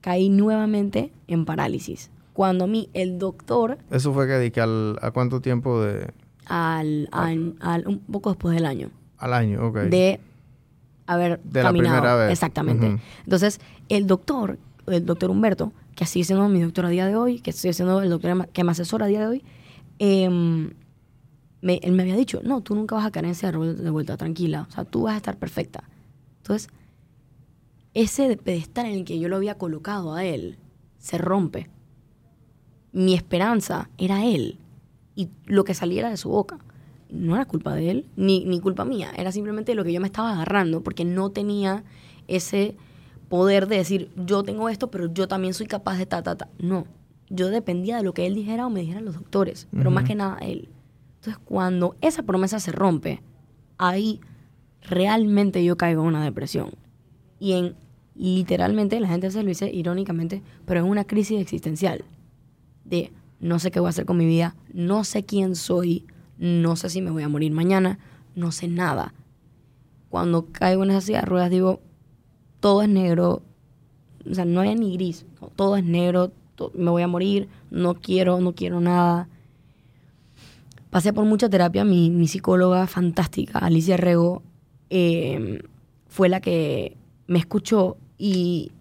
caí nuevamente en parálisis. Cuando a mí el doctor, Eso fue que que al, a cuánto tiempo de al, al- al- un poco después del año, al año, ok. de haber De la caminado. primera vez. Exactamente. Ujú. Entonces, el doctor, el doctor Humberto, que sigue siendo mi doctor a día de hoy, que sigue siendo el doctor que me asesora a día de hoy, em, me- él me había dicho, no, tú nunca vas a error de vuelta, tranquila. O sea, tú vas a estar perfecta. Entonces, ese pedestal en el que yo lo había colocado a él se rompe. Mi esperanza era él. Y lo que saliera de su boca no era culpa de él, ni, ni culpa mía. Era simplemente lo que yo me estaba agarrando porque no tenía ese poder de decir, yo tengo esto, pero yo también soy capaz de ta, ta, ta. No. Yo dependía de lo que él dijera o me dijeran los doctores, pero más que nada él. Entonces, cuando esa promesa se rompe, ahí realmente yo caigo en una depresión. Y en literalmente, la gente se lo dice irónicamente, pero en una crisis existencial. De no sé qué voy a hacer con mi vida, no sé quién soy, no sé si me voy a morir mañana, no sé nada. Cuando caigo en esa silla de ruedas digo, todo es negro, o sea, no hay ni gris, no, todo es negro, me voy a morir, no quiero, no quiero nada. Pasé por mucha terapia, mi, mi psicóloga fantástica, Alicia Rego, eh, fue la que me escuchó y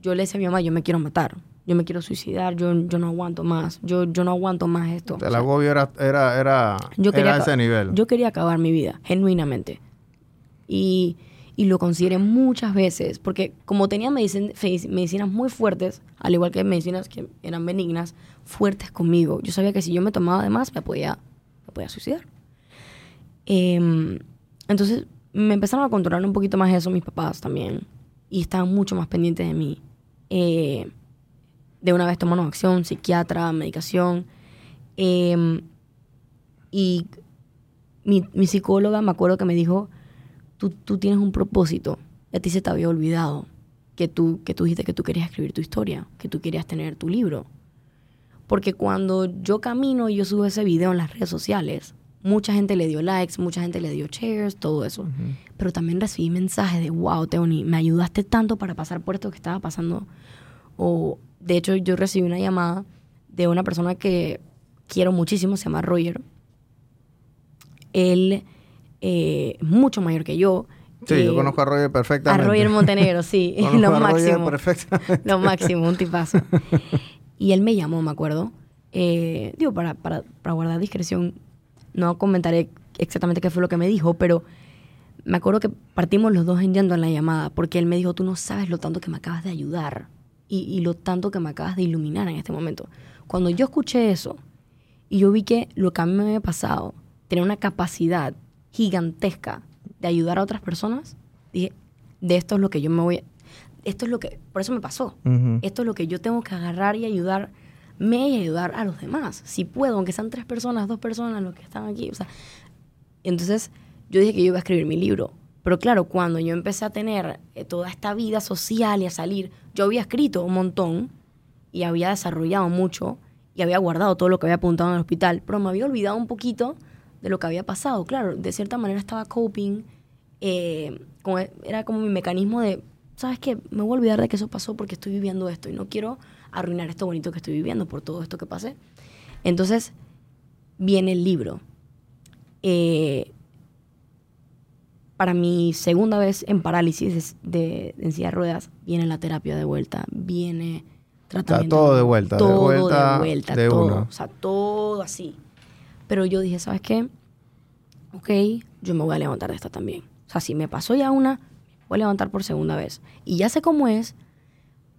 yo le decía a mi mamá, yo me quiero matar, yo me quiero suicidar, yo, yo no aguanto más, yo, yo no aguanto más esto. El agobio era, era, era, yo quería, era a ese nivel. Yo quería acabar mi vida, genuinamente. Y, y lo consideré muchas veces, porque como tenía medicin- medicinas muy fuertes, al igual que medicinas que eran benignas, fuertes conmigo, yo sabía que si yo me tomaba de más, me podía, me podía suicidar. Em, entonces me empezaron a controlar un poquito más eso mis papás también, y estaban mucho más pendientes de mí. Eh, de una vez tomaron acción, psiquiatra, medicación. Em, y mi, mi psicóloga me acuerdo que me dijo, tú, tú tienes un propósito, y a ti se te había olvidado que tú, que tú dijiste que tú querías escribir tu historia, que tú querías tener tu libro. Porque cuando yo camino y yo subo ese video en las redes sociales, mucha gente le dio likes, mucha gente le dio shares, todo eso. Pero también recibí mensajes de, wow, Teoni, me ayudaste tanto para pasar por esto que estaba pasando. O, de hecho, yo recibí una llamada de una persona que quiero muchísimo, se llama Roger. Él eh, es mucho mayor que yo. Sí, yo Eh, conozco a Roger a perfectamente. Roger Montenegro, sí, lo a Roger máximo. perfectamente. Lo máximo, un tipazo. Y él me llamó, me acuerdo. Eh, digo, para, para, para guardar discreción, no comentaré exactamente qué fue lo que me dijo, pero me acuerdo que partimos los dos en llanto en la llamada, porque él me dijo, tú no sabes lo tanto que me acabas de ayudar y, y lo tanto que me acabas de iluminar en este momento. Cuando yo escuché eso y yo vi que lo que a mí me había pasado tenía una capacidad gigantesca de ayudar a otras personas, dije, de esto es lo que yo me voy a... Esto es lo que... Por eso me pasó. Ujú. Esto es lo que yo tengo que agarrar y ayudarme y ayudar a los demás. Si puedo, aunque sean tres personas, dos personas los que están aquí. O sea, entonces yo dije que yo iba a escribir mi libro. Pero claro, cuando yo empecé a tener eh, toda esta vida social y a salir, yo había escrito un montón y había desarrollado mucho y había guardado todo lo que había apuntado en el hospital, pero me había olvidado un poquito de lo que había pasado. Claro, de cierta manera estaba coping, eh, con- era como mi mecanismo de, ¿sabes qué? Me voy a olvidar de que eso pasó porque estoy viviendo esto y no quiero arruinar esto bonito que estoy viviendo por todo esto que pasé. Entonces, viene el libro. Eh, para mi segunda vez en parálisis de, de- en silla de ruedas, viene la terapia de vuelta, viene tratamiento. todo de vuelta, de todo vuelta de vuelta, de todo. O sea, todo así. Pero yo dije, ¿sabes qué? Ok, yo me voy a levantar de esta también. O sea, si me pasó ya una, voy a levantar por segunda vez. Y ya sé cómo es,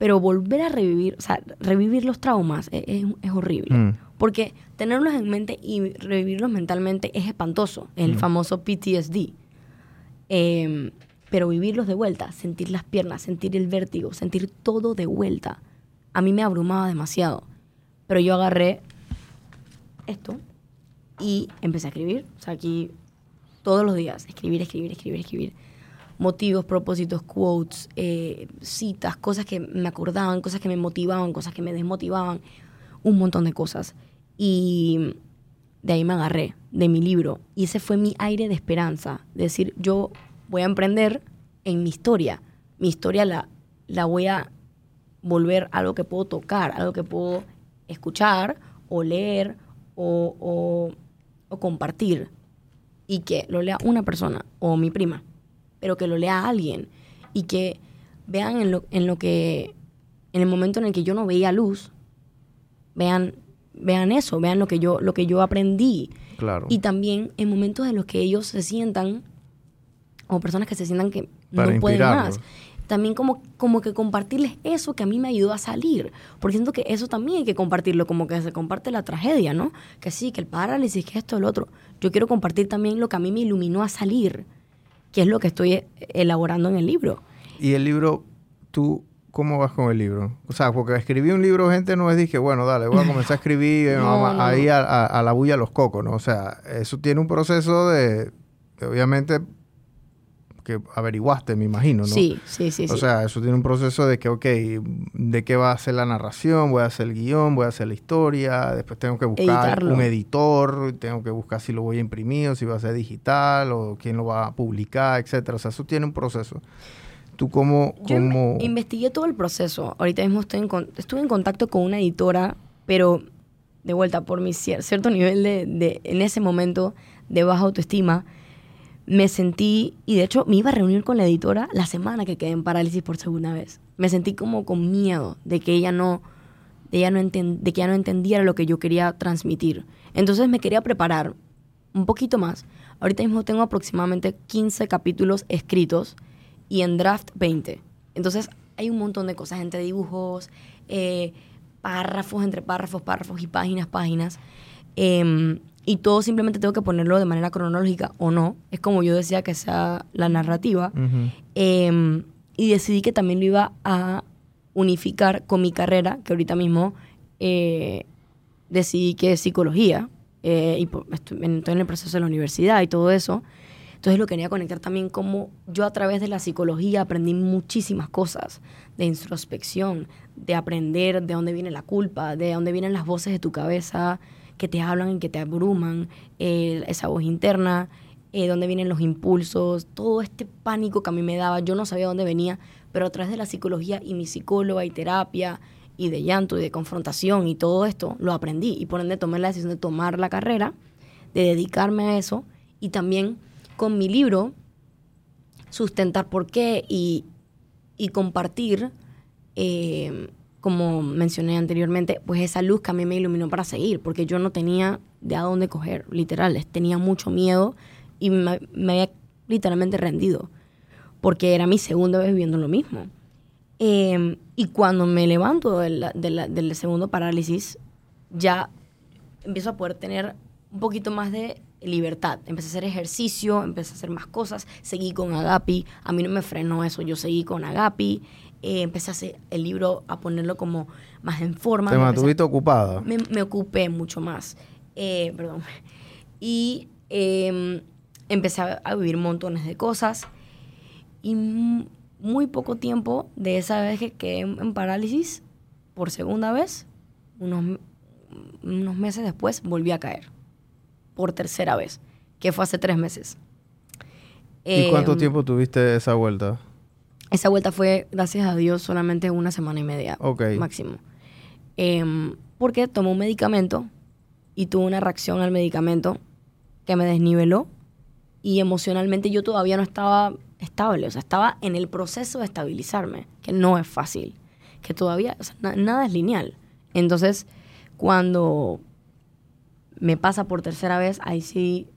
pero volver a revivir, o sea, revivir los traumas es, es- es horrible. Mm. Porque tenerlos en mente y revivirlos mentalmente es espantoso, el famoso PTSD. Eh, pero vivirlos de vuelta, sentir las piernas, sentir el vértigo, sentir todo de vuelta, a mí me abrumaba demasiado. Pero yo agarré esto y empecé a escribir. O sea, aquí todos los días, escribir, escribir, escribir, escribir. Motivos, propósitos, quotes, eh, citas, cosas que me acordaban, cosas que me motivaban, cosas que me desmotivaban, un montón de cosas. Y de ahí me agarré, de mi libro. Y ese fue mi aire de esperanza. De decir, yo voy a emprender en mi historia. Mi historia la, la voy a volver algo que puedo tocar, algo que puedo escuchar o leer o, o- o compartir y que lo lea una persona o mi prima, pero que lo lea alguien y que vean en lo, en lo que, en el momento en el que yo no veía luz, vean, vean eso, vean lo que yo, lo que yo aprendí. Claro. Y también en momentos en los que ellos se sientan, o personas que se sientan que Para no pueden más, también como, como que compartirles eso que a mí me ayudó a salir. Porque siento que eso también hay que compartirlo, como que se comparte la tragedia, ¿no? Que sí, que el parálisis, que esto, el otro. Yo quiero compartir también lo que a mí me iluminó a salir, que es lo que estoy eh, elaborando en el libro. Y el libro, tú, ¿cómo vas con el libro? O sea, porque escribí un libro, gente, no es dije, bueno, dale, voy a comenzar a escribir eh, No, ahí. A, a- a la bulla los cocos, ¿no? O sea, eso tiene un proceso de, de obviamente, que averiguaste, me imagino, ¿no? Sí, sí, sí. O sí. sea, eso tiene un proceso de que, ok, de qué va a ser la narración, voy a hacer el guion, voy a hacer la historia, después tengo que buscar Editarlo. un editor, tengo que buscar si lo voy a imprimir o si va a ser digital o quién lo va a publicar, etcétera. O sea, eso tiene un proceso. ¿Tú cómo...? Yo in- cómo... investigué todo el proceso. Ahorita mismo estoy en con- estuve en contacto con una editora, pero de vuelta, por mi cier- cierto nivel de, de- en ese momento, de baja autoestima, me sentí, y de hecho me iba a reunir con la editora la semana que quedé en parálisis por segunda vez. Me sentí como con miedo de que ella no, de, ella no que ella no entendiera lo que yo quería transmitir. Entonces me quería preparar un poquito más. Ahorita mismo tengo aproximadamente 15 capítulos escritos y en draft 20. Entonces hay un montón de cosas entre dibujos, eh, párrafos entre párrafos, párrafos y páginas, páginas. Em, y todo simplemente tengo que ponerlo de manera cronológica o no. Es como yo decía que sea la narrativa. Em, y decidí que también lo iba a unificar con mi carrera, que ahorita mismo eh, decidí que es psicología. eh, y estoy, en- estoy en el proceso de la universidad y todo eso. Entonces lo quería conectar también como yo a través de la psicología aprendí muchísimas cosas de introspección, de aprender de dónde viene la culpa, de dónde vienen las voces de tu cabeza que te hablan y que te abruman, esa voz interna, eh, dónde vienen los impulsos, todo este pánico que a mí me daba, yo no sabía dónde venía, pero a través de la psicología y mi psicóloga y terapia y de llanto y de confrontación y todo esto, lo aprendí. Y por ende tomé la decisión de tomar la carrera, de dedicarme a eso y también con mi libro sustentar por qué y, y compartir, eh, como mencioné anteriormente, pues esa luz que a mí me iluminó para seguir, porque yo no tenía de a dónde coger, literal, tenía mucho miedo y me, me había literalmente rendido, porque era mi segunda vez viviendo lo mismo. Eh, y cuando me levanto de la- de la- del segundo parálisis, ya empiezo a poder tener un poquito más de libertad. Empecé a hacer ejercicio, empecé a hacer más cosas, seguí con Agapi, a mí no me frenó eso, yo seguí con Agapi, eh, empecé a hacer el libro, a ponerlo como más en forma. Te mantuviste ocupada. me, me ocupé mucho más. Eh, perdón. Y eh, empecé a, a vivir montones de cosas. Y mu- muy poco tiempo de esa vez que quedé en, en parálisis, por segunda vez, unos, unos meses después, volví a caer. Por tercera vez, que fue hace tres meses. ¿Y cuánto Em, tiempo tuviste esa vuelta? Esa vuelta fue, gracias a Dios, solamente una semana y media máximo. Em, porque tomé un medicamento y tuve una reacción al medicamento que me desniveló y emocionalmente yo todavía no estaba estable, o sea, estaba en el proceso de estabilizarme, que no es fácil, que todavía, o sea, na- nada es lineal. Entonces, cuando me pasa por tercera vez, ahí sí,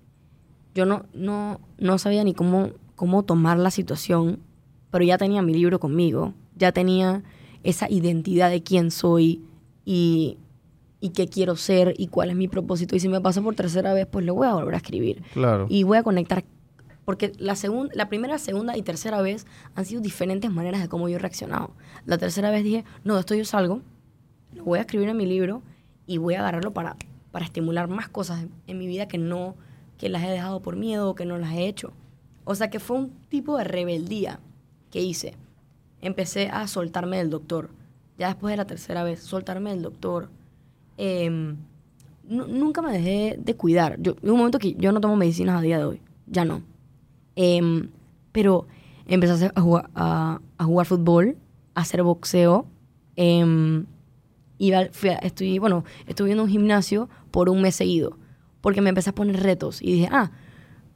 yo no, no, no sabía ni cómo, cómo tomar la situación, pero ya tenía mi libro conmigo, ya tenía esa identidad de quién soy y, y qué quiero ser y cuál es mi propósito. Y si me pasa por tercera vez, pues lo voy a volver a escribir. Claro. Y voy a conectar, porque la, segunda, la primera, segunda y tercera vez han sido diferentes maneras de cómo yo he reaccionado. La tercera vez dije, no, de esto yo salgo, lo voy a escribir en mi libro y voy a agarrarlo para, para estimular más cosas en, en mi vida que no, que las he dejado por miedo o que no las he hecho. O sea que fue un tipo de rebeldía que hice. Empecé a soltarme del doctor. Ya después de la tercera vez, soltarme del doctor. Nu- nunca me dejé de cuidar. Yo, en un momento que yo no tomo medicinas a día de hoy. Ya no. Em, pero empecé a, jugar, a- a jugar fútbol, a hacer boxeo em, iba, fui a- estoy, bueno, estuve en un gimnasio por un mes seguido, porque me empecé a poner retos y dije, ah,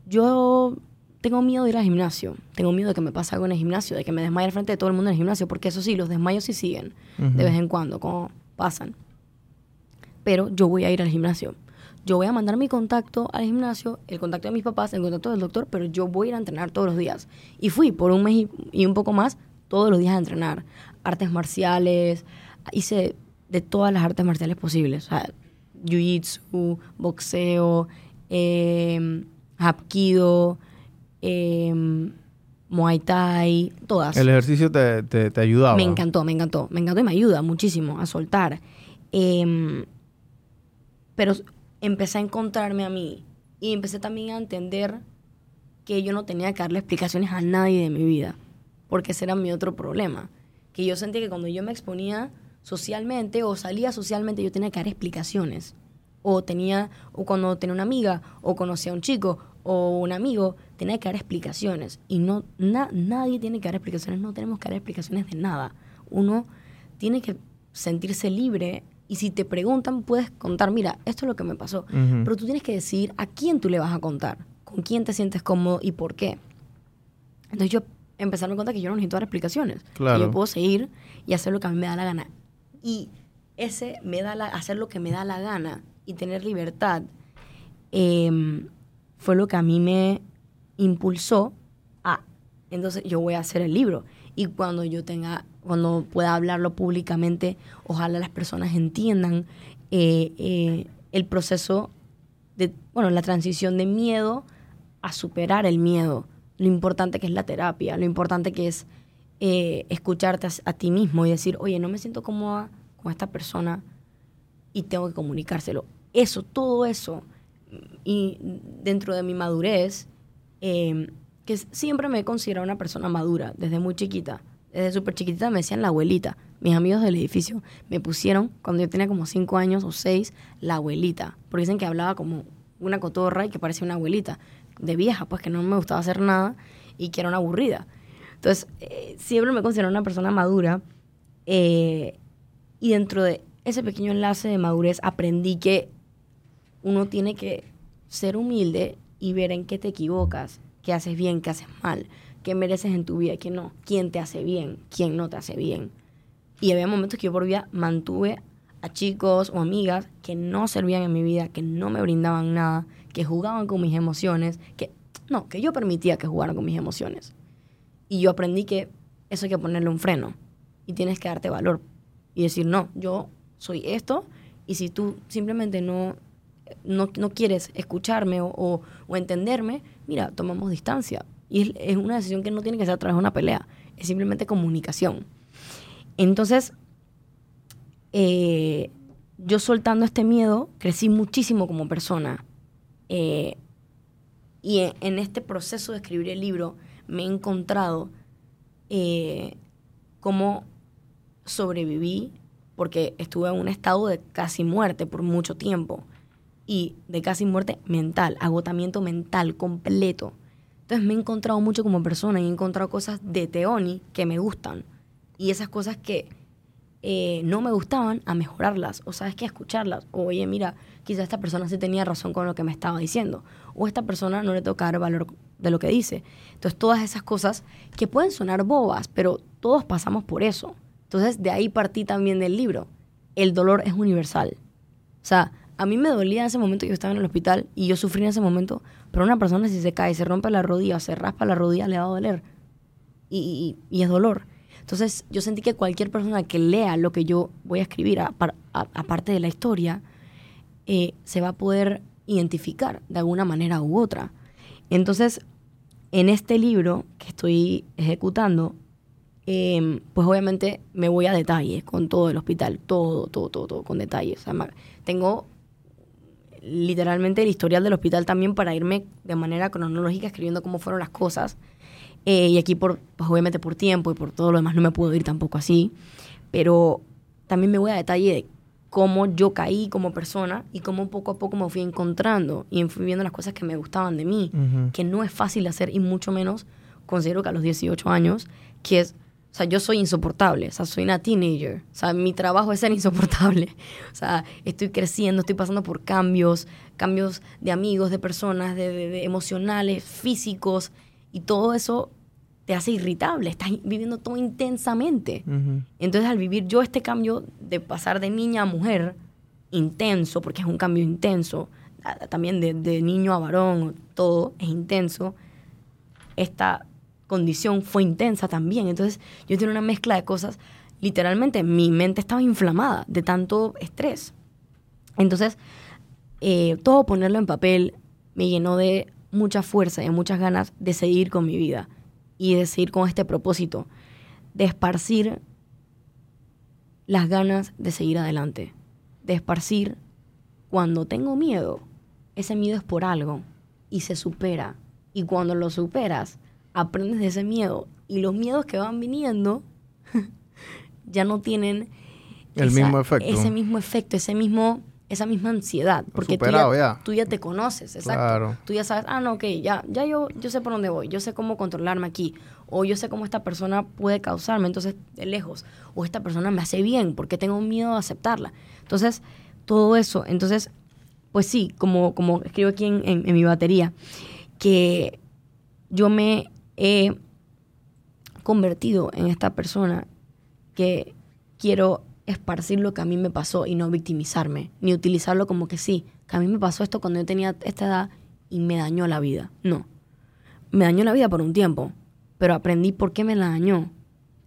yo tengo miedo de ir al gimnasio, tengo miedo de que me pase algo en el gimnasio, de que me desmaye al frente de todo el mundo en el gimnasio, porque eso sí, los desmayos sí siguen de vez en cuando, como pasan. Pero yo voy a ir al gimnasio. Yo voy a mandar mi contacto al gimnasio, el contacto de mis papás, el contacto del doctor, pero yo voy a ir a entrenar todos los días. Y fui por un mes y, y un poco más todos los días a entrenar. Artes marciales, hice de todas las artes marciales posibles. O sea, jiu-jitsu, boxeo, eh, hapkido, eh, muay thai, todas. El ejercicio te, te, te ayudaba. Me encantó, me encantó. Me encantó y me ayuda muchísimo a soltar. Em, pero empecé a encontrarme a mí y empecé también a entender que yo no tenía que darle explicaciones a nadie de mi vida, porque ese era mi otro problema. Que yo sentía que cuando yo me exponía socialmente o salía socialmente, yo tenía que dar explicaciones. O tenía, o cuando tenía una amiga, o conocía a un chico, o un amigo, tenía que dar explicaciones. Y no, na- nadie tiene que dar explicaciones, no tenemos que dar explicaciones de nada. Uno tiene que sentirse libre y si te preguntan puedes contar, mira, esto es lo que me pasó. Ujú. Pero tú tienes que decidir a quién tú le vas a contar, con quién te sientes cómodo y por qué. Entonces yo empecé a darme cuenta que yo no necesito dar explicaciones. Que Claro. yo puedo seguir y hacer lo que a mí me da la gana. Y ese me da la, hacer lo que me da la gana y tener libertad em, fue lo que a mí me impulsó a, entonces yo voy a hacer el libro. Y cuando yo tenga, cuando pueda hablarlo públicamente, ojalá las personas entiendan eh, eh, el proceso de, bueno, la transición de miedo a superar el miedo. Lo importante que es la terapia, lo importante que es eh, escucharte a, a ti mismo y decir, oye, no me siento cómoda con esta persona y tengo que comunicárselo. Eso, todo eso, y dentro de mi madurez, eh, que siempre me he considerado una persona madura desde muy chiquita. Desde súper chiquitita me decían la abuelita. Mis amigos del edificio me pusieron, cuando yo tenía como cinco años o seis, la abuelita. Porque dicen que hablaba como una cotorra y que parecía una abuelita. De vieja, pues que no me gustaba hacer nada y que era una aburrida. Entonces, eh, siempre me considero una persona madura. eh, y dentro de ese pequeño enlace de madurez aprendí que uno tiene que ser humilde y ver en qué te equivocas, qué haces bien, qué haces mal, qué mereces en tu vida y qué no, quién te hace bien, quién no te hace bien. Y había momentos que yo por vida mantuve a chicos o amigas que no servían en mi vida, que no me brindaban nada, que jugaban con mis emociones, que no, que yo permitía que jugaran con mis emociones. Y yo aprendí que eso hay que ponerle un freno y tienes que darte valor y decir, no, yo soy esto y si tú simplemente no, no, no quieres escucharme o, o- entenderme, mira, tomamos distancia. Y es, una decisión que no tiene que ser a través de una pelea, es simplemente comunicación. Entonces, eh, yo soltando este miedo, crecí muchísimo como persona. Eh, y en, en este proceso de escribir el libro me he encontrado eh, cómo sobreviví porque estuve en un estado de casi muerte por mucho tiempo y de casi muerte mental, agotamiento mental completo. Entonces me he encontrado mucho como persona y he encontrado cosas de Teoni que me gustan. Y esas cosas que eh, no me gustaban a mejorarlas o sabes que a escucharlas. O oye mira quizás esta persona sí tenía razón con lo que me estaba diciendo. O esta persona no le toca dar valor de lo que dice. Entonces todas esas cosas que pueden sonar bobas pero todos pasamos por eso. Entonces de ahí partí también del libro. El dolor es universal. O sea a mí me dolía en ese momento que yo estaba en el hospital y yo sufrí en ese momento pero una persona si se cae se rompe la rodilla o se raspa la rodilla le va a doler y, y- es dolor. Entonces yo sentí que cualquier persona que lea lo que yo voy a escribir, aparte de la historia, eh, se va a poder identificar de alguna manera u otra. Entonces, en este libro que estoy ejecutando, eh, pues obviamente me voy a detalle con todo el hospital, todo, todo, todo, todo, con detalles. O sea, tengo literalmente el historial del hospital también para irme de manera cronológica escribiendo cómo fueron las cosas. Eh, y aquí, por, pues obviamente por tiempo y por todo lo demás, no me puedo ir tampoco así. Pero también me voy a detalle de cómo yo caí como persona y cómo poco a poco me fui encontrando y fui viendo las cosas que me gustaban de mí, Ujú. que no es fácil hacer y mucho menos considero que a los 18 años, que es sea, yo soy insoportable, o sea, soy una teenager. O sea, mi trabajo es ser insoportable. O sea, estoy creciendo, estoy pasando por cambios, cambios de amigos, de personas, de, de emocionales, físicos, y todo eso te hace irritable, estás viviendo todo intensamente. Entonces al vivir yo este cambio de pasar de niña a mujer, intenso, porque es un cambio intenso, también de, de niño a varón, todo es intenso, esta condición fue intensa también. Entonces yo tenía una mezcla de cosas, literalmente mi mente estaba inflamada de tanto estrés. Entonces, eh, todo ponerlo en papel me llenó de mucha fuerza y muchas ganas de seguir con mi vida y de seguir con este propósito, de esparcir las ganas de seguir adelante, de esparcir cuando tengo miedo, ese miedo es por algo y se supera. Y cuando lo superas, aprendes de ese miedo y los miedos que van viniendo ya no tienen el mismo efecto. ese mismo efecto, ese mismo esa misma ansiedad. Porque tú, ya, tú, ya, te conoces, exacto. Tú ya sabes, ah, no, ok, ya, ya yo, yo sé por dónde voy, yo sé cómo controlarme aquí, o yo sé cómo esta persona puede causarme, entonces, de lejos, o esta persona me hace bien, porque tengo miedo a aceptarla. Entonces, todo eso, entonces, pues sí, como, como escribo aquí en, en mi batería, que yo me he convertido en esta persona que quiero esparcir lo que a mí me pasó y no victimizarme, ni utilizarlo como que sí, que a mí me pasó esto cuando yo tenía esta edad y me dañó la vida. No, me dañó la vida por un tiempo, pero aprendí por qué me la dañó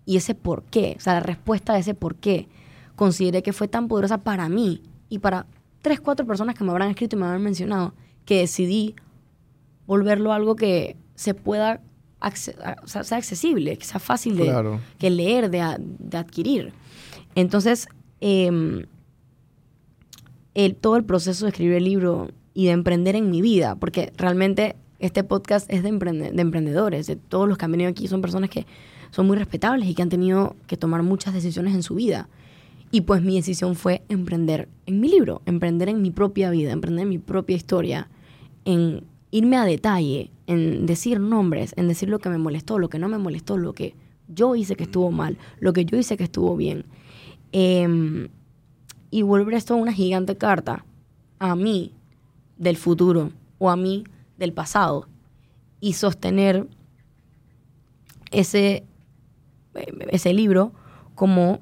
y ese por qué, o sea, la respuesta a ese por qué, consideré que fue tan poderosa para mí y para tres, cuatro personas que me habrán escrito y me habrán mencionado, que decidí volverlo algo que se pueda, o sea, sea accesible, que sea fácil de que leer, de, de adquirir. Entonces, em, el, todo el proceso de escribir el libro y de emprender en mi vida, porque realmente este podcast es de, emprendedores, de todos los que han venido aquí son personas que son muy respetables y que han tenido que tomar muchas decisiones en su vida. Y pues mi decisión fue emprender en mi libro, emprender en mi propia vida, emprender en mi propia historia, en irme a detalle, en decir nombres, en decir lo que me molestó, lo que no me molestó, lo que yo hice que estuvo mal, lo que yo hice que estuvo bien. Em, y volver esto una gigante carta a mí del futuro o a mí del pasado y sostener ese, ese libro como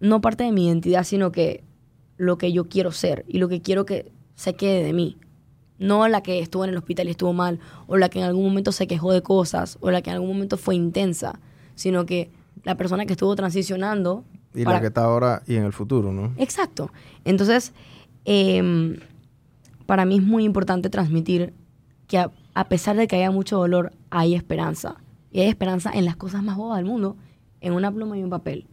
no parte de mi identidad, sino que lo que yo quiero ser y lo que quiero que se quede de mí. No la que estuvo en el hospital y estuvo mal, o la que en algún momento se quejó de cosas, o la que en algún momento fue intensa, sino que la persona que estuvo transicionando y la que está ahora y en el futuro, ¿no? Exacto. Entonces, em, para mí es muy importante transmitir que a, pesar de que haya mucho dolor, hay esperanza. Y hay esperanza en las cosas más bobas del mundo, en una pluma y un papel.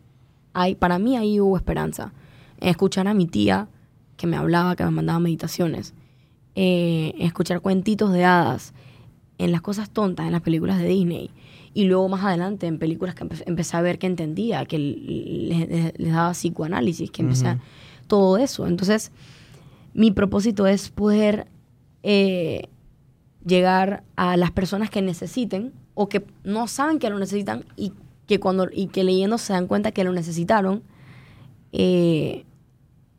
Hay, para mí ahí hubo esperanza. En escuchar a mi tía que me hablaba, que me mandaba meditaciones. Eh, escuchar cuentitos de hadas. En las cosas tontas, en las películas de Disney y luego más adelante en películas que empecé a ver que entendía, que les, daba psicoanálisis, que empecé a, todo eso. Entonces, mi propósito es poder eh, llegar a las personas que necesiten o que no saben que lo necesitan y que cuando y que leyendo se dan cuenta que lo necesitaron eh,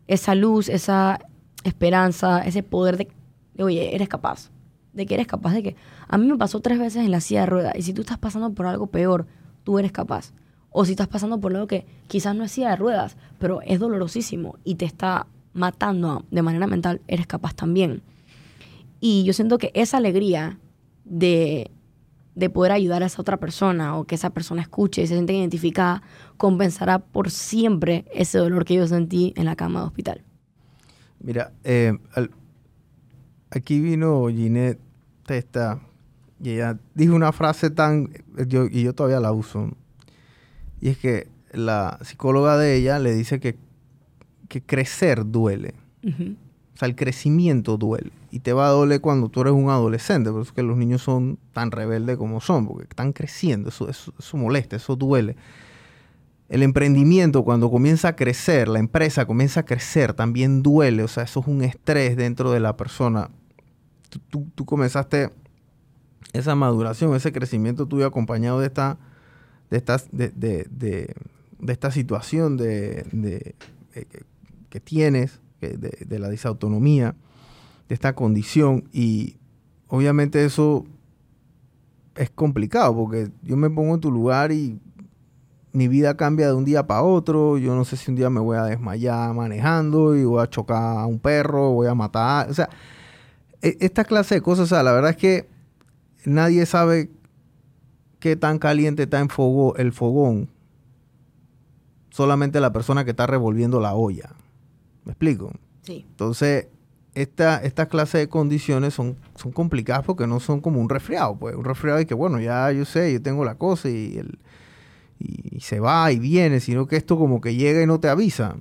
esa luz esa esperanza ese poder de, de, oye eres capaz de que eres capaz de que... A mí me pasó tres veces en la silla de ruedas y si tú estás pasando por algo peor, tú eres capaz. O si estás pasando por algo que quizás no es silla de ruedas, pero es dolorosísimo y te está matando de manera mental, eres capaz también. Y yo siento que esa alegría de, de poder ayudar a esa otra persona o que esa persona escuche y se siente identificada, compensará por siempre ese dolor que yo sentí en la cama de hospital. Mira, eh, aquí vino Ginette Testa y ella dijo una frase tan, yo, y yo todavía la uso, y es que la psicóloga de ella le dice que, que crecer duele. O sea, el crecimiento duele. Y te va a doler cuando tú eres un adolescente, por eso es que los niños son tan rebeldes como son, porque están creciendo, eso, eso, eso molesta, eso duele. El emprendimiento cuando comienza a crecer, la empresa comienza a crecer, también duele, o sea, eso es un estrés dentro de la persona tú, comenzaste esa maduración, ese crecimiento tuyo acompañado de esta, de, estas, de, de, de, esta situación de, eh, que, tienes, de, la disautonomía, de esta condición. Y obviamente eso es complicado porque yo me pongo en tu lugar y mi vida cambia de un día para otro. Yo no sé si un día me voy a desmayar manejando y voy a chocar a un perro, voy a matar. O sea, esta clase de cosas, o sea, la verdad es que nadie sabe qué tan caliente está en fogo, el fogón. Solamente la persona que está revolviendo la olla. ¿Me explico? Sí. Entonces, esta, esta clase de condiciones son, son complicadas porque no son como un resfriado. Pues un resfriado y que, bueno, ya yo sé, yo tengo la cosa y, el, y, y se va y viene, sino que esto como que llega y no te avisa.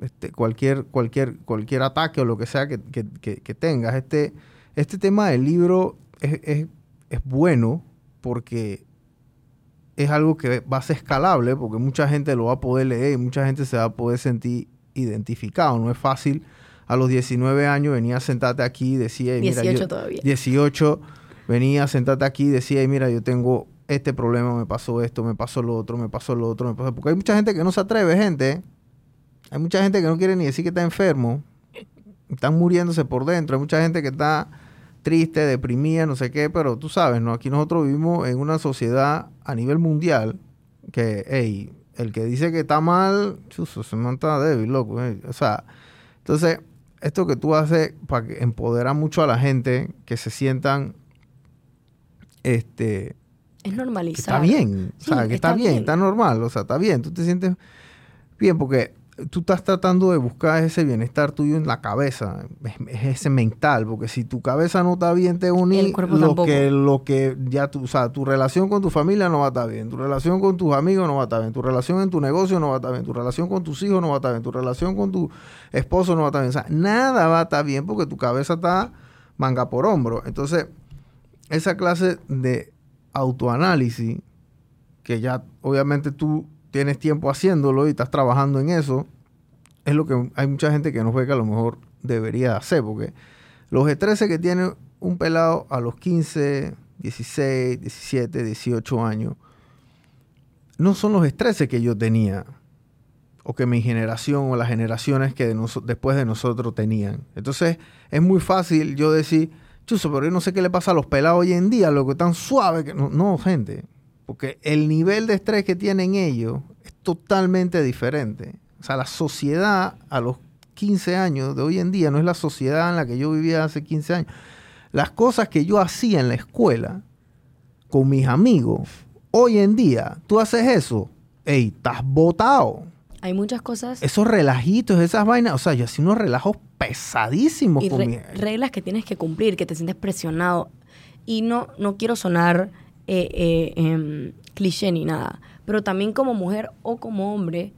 Este, cualquier, cualquier, cualquier ataque o lo que sea que, que- que- que tengas. Este, este tema del libro es, es- es bueno porque es algo que va a ser escalable porque mucha gente lo va a poder leer y mucha gente se va a poder sentir identificado. No es fácil a los 19 años venía a sentarte aquí y decía, "Ey, mira, 18 yo- todavía. 18, venía a sentarte aquí y decía, "Ey, mira, yo tengo este problema, me pasó esto, me pasó lo otro, me pasó lo otro, me pasó... Porque hay mucha gente que no se atreve, gente. Hay mucha gente que no quiere ni decir que está enfermo. Están muriéndose por dentro. Hay mucha gente que está triste, deprimida, no sé qué, pero tú sabes, ¿no? Aquí nosotros vivimos en una sociedad a nivel mundial que, hey, el que dice que está mal, chuzo, se manta débil, loco. eh. O sea, entonces, esto que tú haces para que empoderar mucho a la gente, que se sientan, este, Es que normalizar. está bien, o Sí, sea, que está, está bien, bien. está normal, o sea, está bien, tú te sientes bien porque tú estás tratando de buscar ese bienestar tuyo en la cabeza, es, es ese mental, porque si tu cabeza no está bien, te uní El cuerpo lo tampoco. que lo que ya tú, o sea, tu relación con tu familia no va a estar bien, tu relación con tus amigos no va a estar bien, tu relación en tu negocio no va a estar bien, tu relación con tus hijos no va a estar bien, tu relación con tu esposo no va a estar bien, o sea, nada va a estar bien porque tu cabeza está manga por hombro. Entonces, esa clase de autoanálisis, que ya obviamente tú tienes tiempo haciéndolo y estás trabajando en eso, es lo que hay mucha gente que no ve que a lo mejor debería hacer, porque los E13 que tiene un pelado a los 15, 16, 17, 18 años, no son los estreses que yo tenía, o que mi generación o las generaciones que después de nosotros tenían. Entonces, es muy fácil yo decir, chuso, pero yo no sé qué le pasa a los pelados hoy en día, lo que tan suave que... No, no, gente, porque el nivel de estrés que tienen ellos es totalmente diferente. O sea, la sociedad a los 15 años de hoy en día no es la sociedad en la que yo vivía hace 15 años. Las cosas que yo hacía en la escuela con mis amigos, hoy en día, tú haces eso, ey, estás botado. Hay muchas cosas Esos relajitos, esas vainas, o sea, yo hacía unos relajos pesadísimos y con re- mi- reglas que tienes que cumplir, que te sientes presionado. Y no, no quiero sonar eh, eh, em, cliché ni nada, pero también como mujer o como hombre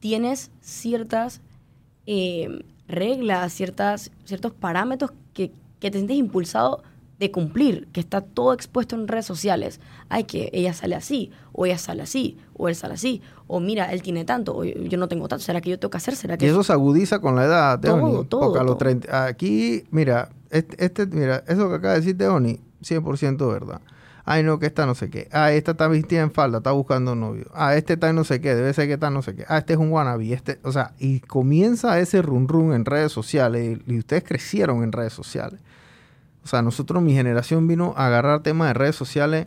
tienes ciertas em, reglas, ciertas, ciertos parámetros que, que te sientes impulsado de cumplir, que está todo expuesto en redes sociales. Ay, que ella sale así, o ella sale así, o él sale así, o mira, él tiene tanto, o yo, no tengo tanto, ¿será que yo tengo que hacer? ¿Será Y que eso se agudiza con la edad, Todo, Teoni. todo, porque a los todo. 30, aquí, mira, este, este- mira, eso que acaba de decir Teoni, 100% verdad. Ay, no, que esta no sé qué. Ah, esta está vestida en falda, está buscando novio. Ah, este está en no sé qué, debe ser que está en no sé qué. Ah, este es un wannabe. Este, o sea, y comienza ese run run en redes sociales. Y, y ustedes crecieron en redes sociales. O sea, nosotros, mi generación vino a agarrar temas de redes sociales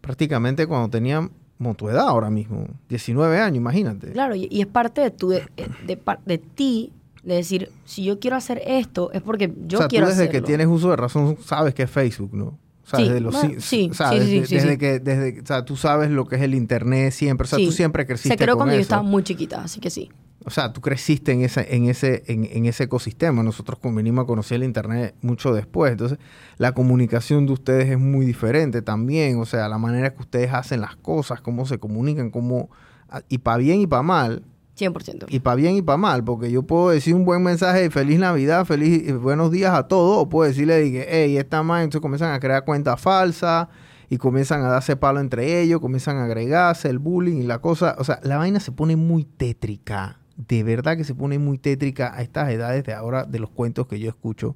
prácticamente cuando tenían como tu edad ahora mismo. 19 años, imagínate. Claro, y, y es parte de, tu, de, de de ti, de decir, si yo quiero hacer esto, es porque yo o sea, quiero tú desde hacerlo. que tienes uso de razón sabes que es Facebook, ¿no? O sea, Sí, desde los bueno, sí, o sea, sí, sí, desde, sí, desde sí. que desde, o sea, tú sabes lo que es el internet siempre, o sea, Sí. tú siempre creciste Se creó con cuando yo estaba muy chiquita, así que sí. O sea, tú creciste en ese en ese en, en ese ecosistema. Nosotros con- venimos a conocer el internet mucho después. Entonces, la comunicación de ustedes es muy diferente también, o sea, la manera que ustedes hacen las cosas, cómo se comunican, cómo y para bien y para mal. 100%. Y para bien y para mal, porque yo puedo decir un buen mensaje de feliz Navidad, feliz eh, buenos días a todos, o puedo decirle, dije, hey, esta más, entonces comienzan a crear cuentas falsas y comienzan a darse palo entre ellos, comienzan a agregarse el bullying y la cosa, o sea, la vaina se pone muy tétrica, de verdad que se pone muy tétrica a estas edades de ahora de los cuentos que yo escucho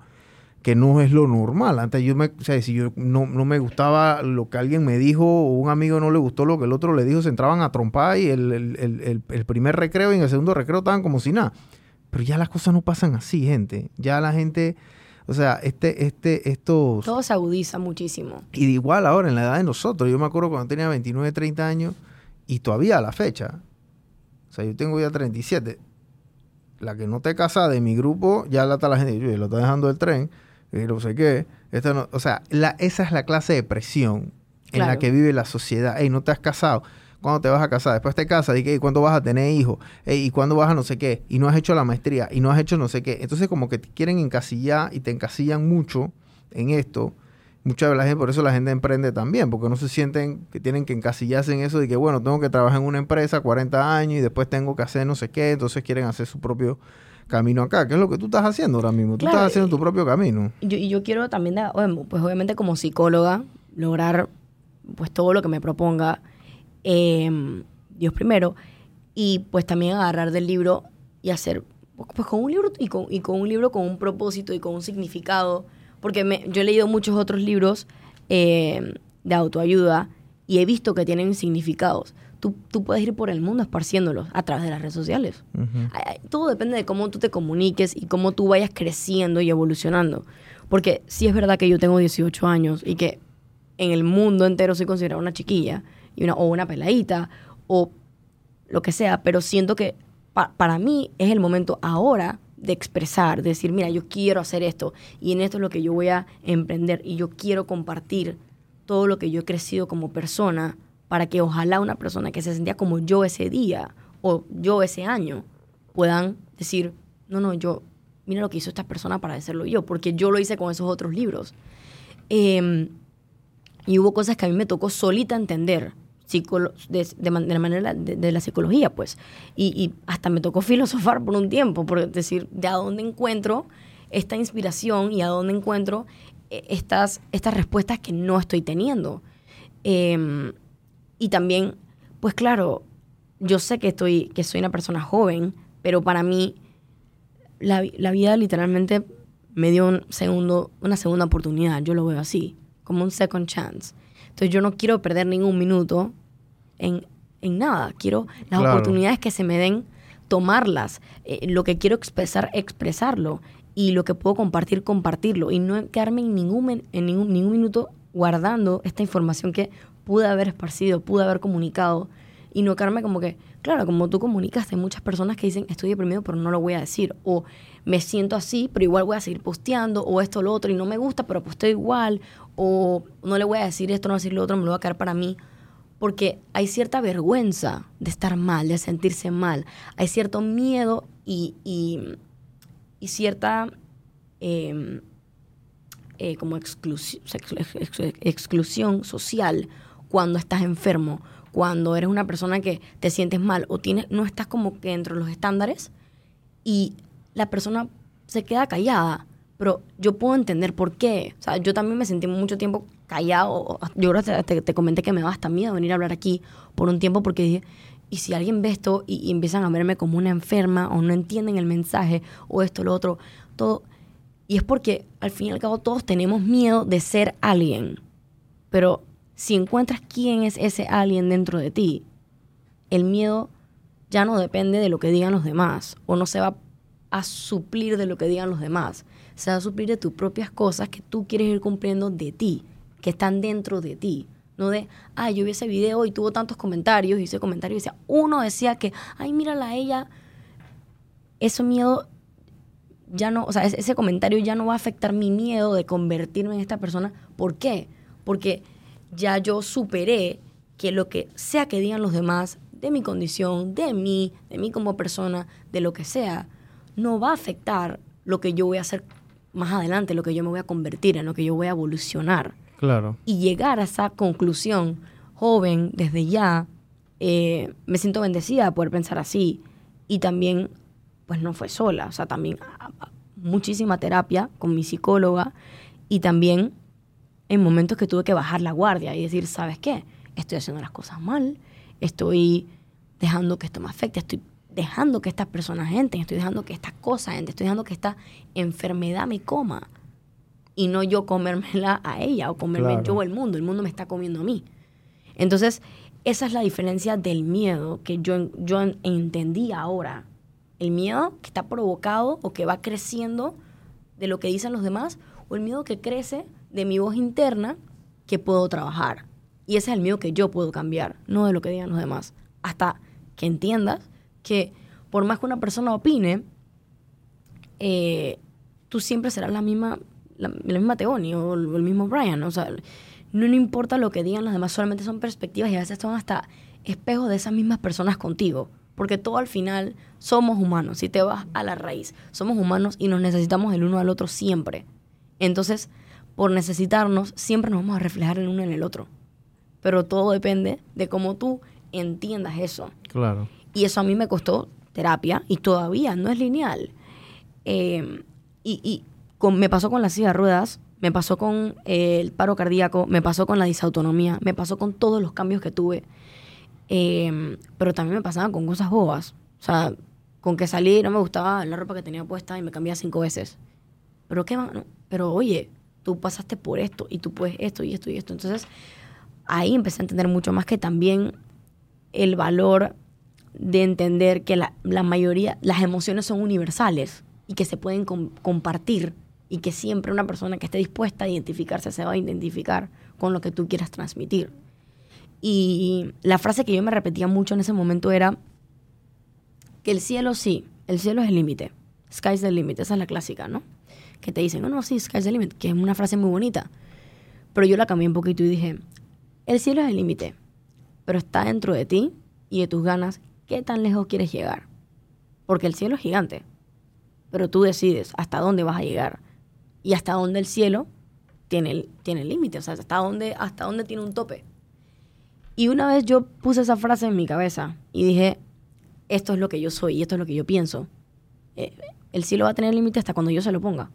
que no es lo normal. Antes yo me, o sea, si yo no, no, me gustaba lo que alguien me dijo o un amigo no le gustó lo que el otro le dijo, se entraban a trompar y el, el, el, el primer recreo y en el segundo recreo estaban como si nada. Pero ya las cosas no pasan así, gente. Ya la gente, o sea, este, este, estos... Todo se agudiza muchísimo. Y igual ahora, en la edad de nosotros, yo me acuerdo cuando tenía 29, 30 años y todavía a la fecha, o sea, yo tengo ya 37. La que no esté casada de mi grupo, ya la está la gente, yo lo está dejando el tren, y no sé qué. Esto no, o sea, la, esa es la clase de presión en la que vive la sociedad. Ey, no te has casado. ¿Cuándo te vas a casar? Después te casas, y cuándo vas a tener hijos, y cuándo vas a no sé qué, y no has hecho la maestría, y no has hecho no sé qué. Entonces como que te quieren encasillar y te encasillan mucho en esto. Muchas veces por eso la gente emprende también, porque no se sienten que tienen que encasillarse en eso de que, bueno, tengo que trabajar en una empresa 40 años y después tengo que hacer no sé qué, entonces quieren hacer su propio camino acá, ¿Qué es lo que tú estás haciendo ahora mismo. Tú estás haciendo tu propio camino. Y yo, y yo quiero también, pues obviamente como psicóloga, lograr pues todo lo que me proponga Em, Dios primero, y pues también agarrar del libro y hacer, pues con un libro y con, y con un libro con un propósito y con un significado, porque me, yo he leído muchos otros libros em, de autoayuda y he visto que tienen significados. Tú, tú, puedes ir por el mundo esparciéndolos a través de las redes sociales. Todo depende de cómo tú te comuniques y cómo tú vayas creciendo y evolucionando. Porque sí es verdad que yo tengo 18 años y que en el mundo entero soy considerada una chiquilla, o una peladita, o lo que sea, pero siento que para mí es el momento ahora de expresar, de decir, mira, yo quiero hacer esto y en esto es lo que yo voy a emprender y yo quiero compartir todo lo que yo he crecido como persona para que ojalá una persona que se sentía como yo ese día o yo ese año puedan decir, no, no, yo, mira lo que hizo esta persona para hacerlo yo, porque yo lo hice con esos otros libros. Em, y hubo cosas que a mí me tocó solita entender de, de, la manera de, la psicología, pues. Y, hasta me tocó filosofar por un tiempo, por decir, de dónde encuentro esta inspiración y a dónde encuentro eh, estas, estas respuestas que no estoy teniendo. Em, y también, pues claro, yo sé que, estoy, que soy una persona joven, pero para mí la, la vida literalmente me dio un segundo, una segunda oportunidad, yo lo veo así, como un second chance. Entonces yo no quiero perder ningún minuto en, nada. Quiero las oportunidades que se me den, tomarlas. Eh, lo que quiero expresar, expresarlo. Y lo que puedo compartir, compartirlo. Y no quedarme en ningún, en ningún, ningún minuto guardando esta información que pude haber esparcido, pude haber comunicado. Y no quedarme como que, claro, como tú comunicaste, hay muchas personas que dicen, estoy deprimido, pero no lo voy a decir. O me siento así, pero igual voy a seguir posteando. O esto, o lo otro, y no me gusta, pero posteo igual. O no le voy a decir esto, no decir lo otro, me lo voy a quedar para mí porque hay cierta vergüenza de estar mal, de sentirse mal, hay cierto miedo y, cierta em, eh, como exclusión social cuando estás enfermo, cuando eres una persona que te sientes mal o tienes, no estás como que dentro de los estándares y la persona se queda callada. Pero yo puedo entender por qué. O sea, yo también me sentí mucho tiempo callado. Yo te, te, comenté que me da hasta miedo venir a hablar aquí por un tiempo porque dije, y si alguien ve esto y, empiezan a verme como una enferma o no entienden el mensaje o esto, lo otro, todo. Y es porque al fin y al cabo todos tenemos miedo de ser alguien. Pero si encuentras quién es ese alguien dentro de ti, el miedo ya no depende de lo que digan los demás o no se va a suplir de lo que digan los demás. Se va a suplir de tus propias cosas que tú quieres ir cumpliendo de ti que están dentro de ti. No de, ay, yo vi ese video y tuvo tantos comentarios y ese comentario decía, uno decía que, ay, mírala a ella. Ese miedo ya no, o sea, ese comentario ya no va a afectar mi miedo de convertirme en esta persona. ¿Por qué? Porque ya yo superé que lo que sea que digan los demás de mi condición, de mí, de mí como persona, de lo que sea, no va a afectar lo que yo voy a hacer más adelante, lo que yo me voy a convertir, en lo que yo voy a evolucionar. Claro. Y llegar a esa conclusión joven, desde ya, eh, me siento bendecida de poder pensar así. Y también, pues no fue sola, o sea, también muchísima terapia con mi psicóloga y también en momentos que tuve que bajar la guardia y decir, ¿sabes qué? Estoy haciendo las cosas mal, estoy dejando que esto me afecte, estoy dejando que estas personas entren, estoy dejando que estas cosas entren, estoy dejando que esta enfermedad me coma. y no yo comérmela a ella o comerme Claro. yo el mundo. El mundo me está comiendo a mí. Entonces, esa es la diferencia del miedo que yo, yo en- entendí ahora. El miedo que está provocado o que va creciendo de lo que dicen los demás o el miedo que crece de mi voz interna que puedo trabajar. Y ese es el miedo que yo puedo cambiar, no de lo que digan los demás. Hasta que entiendas que por más que una persona opine, eh, tú siempre serás la misma, la, misma Teoni o el, el mismo Brian. O sea, no, no importa lo que digan los demás, solamente son perspectivas y a veces son hasta espejos de esas mismas personas contigo. Porque todo al final somos humanos. Si te vas a la raíz, somos humanos y nos necesitamos el uno al otro siempre. Entonces, por necesitarnos, siempre nos vamos a reflejar el uno en el otro. Pero todo depende de cómo tú entiendas eso. Claro. Y eso a mí me costó terapia y todavía no es lineal. Eh, y y con- me pasó con la silla de ruedas, me pasó con eh, el paro cardíaco, me pasó con la disautonomía, me pasó con todos los cambios que tuve. Eh, pero también me pasaban con cosas bobas. O sea, con que salí no me gustaba la ropa que tenía puesta y me cambiaba cinco veces. Pero qué no, pero oye, tú pasaste por esto y tú puedes esto y esto y esto. Entonces, ahí empecé a entender mucho más que también el valor de entender que la, mayoría, las emociones son universales y que se pueden com- compartir y que siempre una persona que esté dispuesta a identificarse se va a identificar con lo que tú quieras transmitir. Y la frase que yo me repetía mucho en ese momento era que el cielo sí, el cielo es el límite. Sky's the limit, esa es la clásica, ¿no? Que te dicen, no, no, sí, sky's the limit, que es una frase muy bonita. Pero yo la cambié un poquito y dije, el cielo es el límite, pero está dentro de ti y de tus ganas qué tan lejos quieres llegar. Porque el cielo es gigante, pero tú decides hasta dónde vas a llegar y hasta dónde el cielo tiene tiene límite, o sea, hasta dónde, hasta dónde tiene un tope. Y una vez yo puse esa frase en mi cabeza y dije, esto es lo que yo soy y esto es lo que yo pienso. Eh, el cielo va a tener límite hasta cuando yo se lo ponga.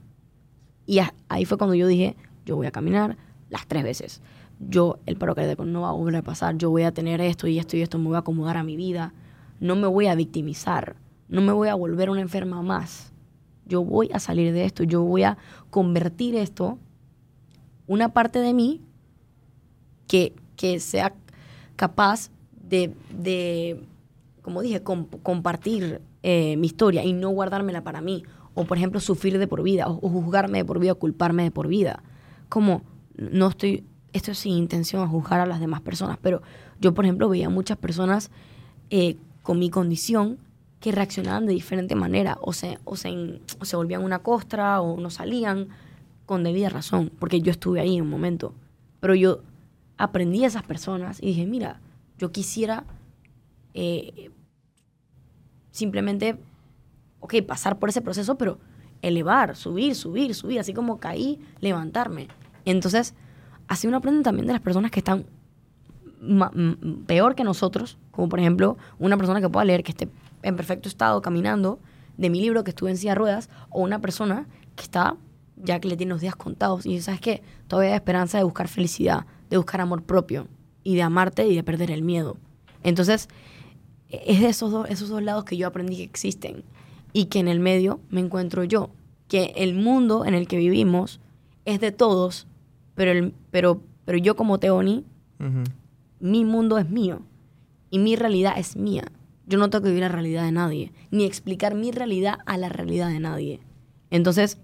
Y ahí fue cuando yo dije, yo voy a caminar las tres veces. Yo, el paro cardíaco no va a volver a pasar. Yo voy a tener esto y esto y esto. Me voy a acomodar a mi vida. No me voy a victimizar. No me voy a volver una enferma más. Yo voy a salir de esto. Yo voy a convertir esto, una parte de mí, que, que sea capaz de, de como dije, com- compartir eh, mi historia y no guardármela para mí. O, por ejemplo, sufrir de por vida, o, juzgarme de por vida, o culparme de por vida. Como, no estoy, esto es sin intención a juzgar a las demás personas, pero yo, por ejemplo, veía muchas personas eh, con mi condición que reaccionaban de diferente manera, o se, o, se, o se volvían una costra, o no salían con debida razón, porque yo estuve ahí en un momento. Pero yo aprendí a esas personas y dije, mira, yo quisiera eh, simplemente, ok, pasar por ese proceso, pero elevar, subir, subir, subir, así como caí, levantarme. Entonces, así uno aprende también de las personas que están peor que nosotros, como por ejemplo una persona que pueda leer que esté en perfecto estado caminando, de mi libro que estuve en silla de ruedas, o una persona que está ya que le tiene los días contados y sabes qué, todavía hay esperanza de buscar felicidad, de buscar amor propio y de amarte y de perder el miedo. Entonces, e- es de esos dos, esos dos lados que yo aprendí que existen y que en el medio me encuentro yo, que el mundo en el que vivimos es de todos, pero, el, pero, pero yo como Teoni mi mundo es mío y mi realidad es mía. Yo no tengo que vivir la realidad de nadie, ni explicar mi realidad a la realidad de nadie. Entonces,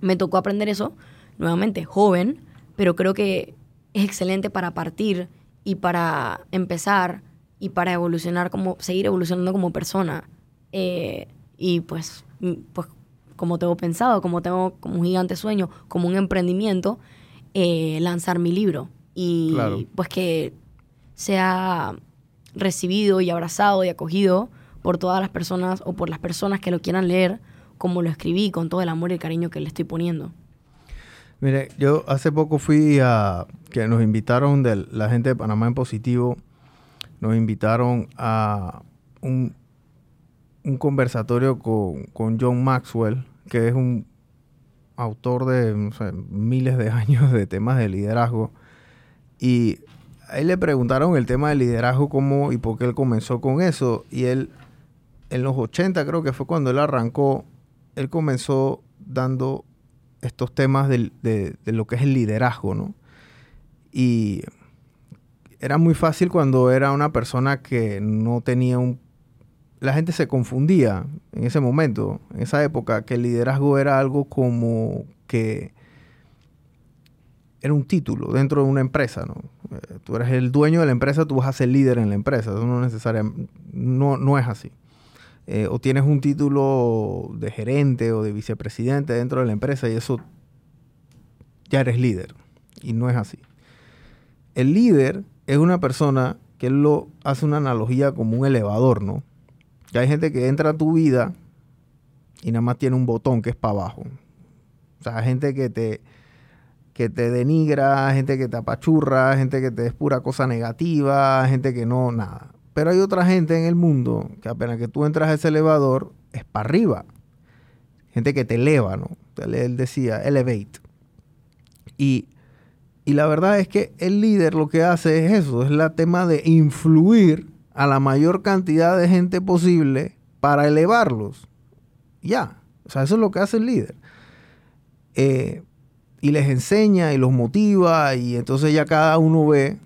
me tocó aprender eso, nuevamente, joven, pero creo que es excelente para partir y para empezar y para evolucionar como, seguir evolucionando como persona. Eh, y pues, mm, pues, como tengo pensado, como tengo como un gigante sueño, como un emprendimiento, eh, lanzar mi libro. Y Claro. pues que sea recibido y abrazado y acogido por todas las personas o por las personas que lo quieran leer, como lo escribí, con todo el amor y el cariño que le estoy poniendo. Mire, yo hace poco fui a que nos invitaron de la gente de Panamá en positivo, nos invitaron a un, un conversatorio con, con John Maxwell, que es un autor de miles de años de temas de liderazgo. Y a él le preguntaron el tema del liderazgo, cómo y por qué él comenzó con eso. Y él, en los 80 creo que fue cuando él arrancó, él comenzó dando estos temas de, de, lo que es el liderazgo, ¿no? Y era muy fácil cuando era una persona que no tenía un... La gente se confundía en ese momento, en esa época, que el liderazgo era algo como que era un título dentro de una empresa, ¿no? Eh, tú eres el dueño de la empresa, tú vas a ser líder en la empresa. Eso no, necesariamente, no, no es así. Eh, o tienes un título de gerente o de vicepresidente dentro de la empresa y eso ya eres líder. Y no es así. El líder es una persona que él lo hace una analogía como un elevador, ¿no? Que hay gente que entra a tu vida y nada más tiene un botón que es para abajo. O sea, gente que te, que te denigra, gente que te apachurra, gente que te es pura cosa negativa, gente que no, nada. Pero hay otra gente en el mundo que apenas que tú entras a ese elevador, es para arriba. Gente que te eleva, ¿no? Él decía, elevate. Y, y la verdad es que el líder lo que hace es eso, es la tema de influir a la mayor cantidad de gente posible para elevarlos. Ya, o sea, eso es lo que hace el líder. Eh, y les enseña y los motiva y entonces ya cada uno ve,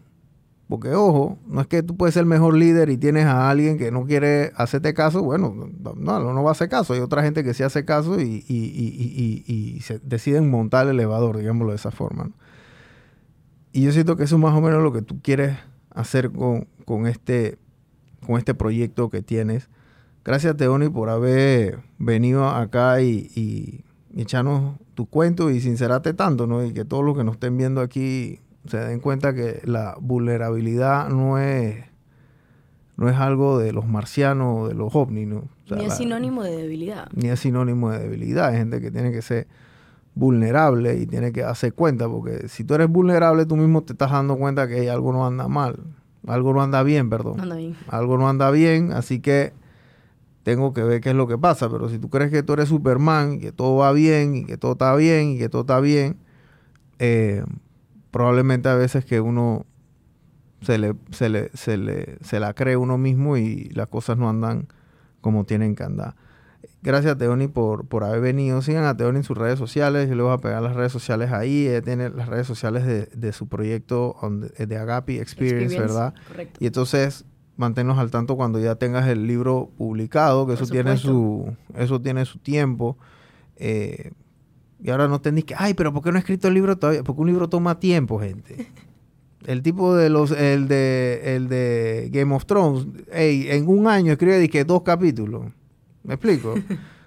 porque ojo, no es que tú puedes ser el mejor líder y tienes a alguien que no quiere hacerte caso, bueno, no, no va a hacer caso, hay otra gente que sí hace caso y, se deciden montar el elevador, digámoslo de esa forma. Y yo siento que eso es más o menos lo que tú quieres hacer con, con, este, con este proyecto que tienes. Gracias, Teoni, por haber venido acá y y echarnos tu cuento y sincerate tanto, ¿no? Y que todos los que nos estén viendo aquí se den cuenta que la vulnerabilidad no es, no es algo de los marcianos o de los ovnis, ¿no? ni es sinónimo de debilidad. Ni es sinónimo de debilidad. Hay gente que tiene que ser vulnerable y tiene que darse cuenta, porque si tú eres vulnerable, tú mismo te estás dando cuenta que algo no anda mal, algo no anda bien, perdón. Anda bien. Algo no anda bien, así que tengo que ver qué es lo que pasa. Pero si tú crees que tú eres Superman, y que todo va bien, y que todo está bien, y que todo está bien, eh, probablemente a veces que uno se le, se, le, se, le, se la cree uno mismo y las cosas no andan como tienen que andar. Gracias, Teoni, por, por haber venido. Sigan a Teoni en sus redes sociales. Yo le voy a pegar las redes sociales ahí. Ella tiene las redes sociales de, de su proyecto de Agapi Experience, ¿verdad? Correcto. Y entonces manténnos al tanto cuando ya tengas el libro publicado, que eso tiene su, eso tiene su tiempo. Eh, y ahora no tenéis que, ay, pero ¿por qué no he escrito el libro todavía? Porque un libro toma tiempo, gente. El tipo de los, el de, el de Game of Thrones, hey, en un año escribe que dos capítulos. ¿Me explico?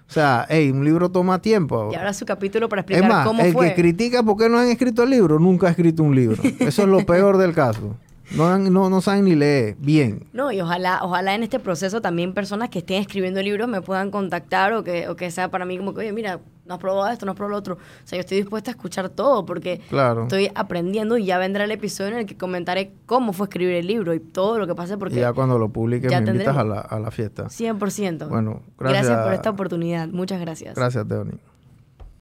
O sea, hey, un libro toma tiempo. Y ahora su capítulo para explicar es más, cómo el fue. que critica por qué no han escrito el libro, nunca ha escrito un libro. Eso es lo peor del caso. No, no, no saben ni leer bien. No, y ojalá, ojalá en este proceso también personas que estén escribiendo libros me puedan contactar o que, o que sea para mí como que, oye, mira, no has probado esto, no has probado lo otro. O sea, yo estoy dispuesta a escuchar todo porque estoy aprendiendo y ya vendrá el episodio en el que comentaré cómo fue escribir el libro y todo lo que pase porque... Y ya cuando lo publique me invitas a la, a la fiesta. 100%. Bueno, gracias. Gracias por esta oportunidad. Muchas gracias. Gracias, Teoni.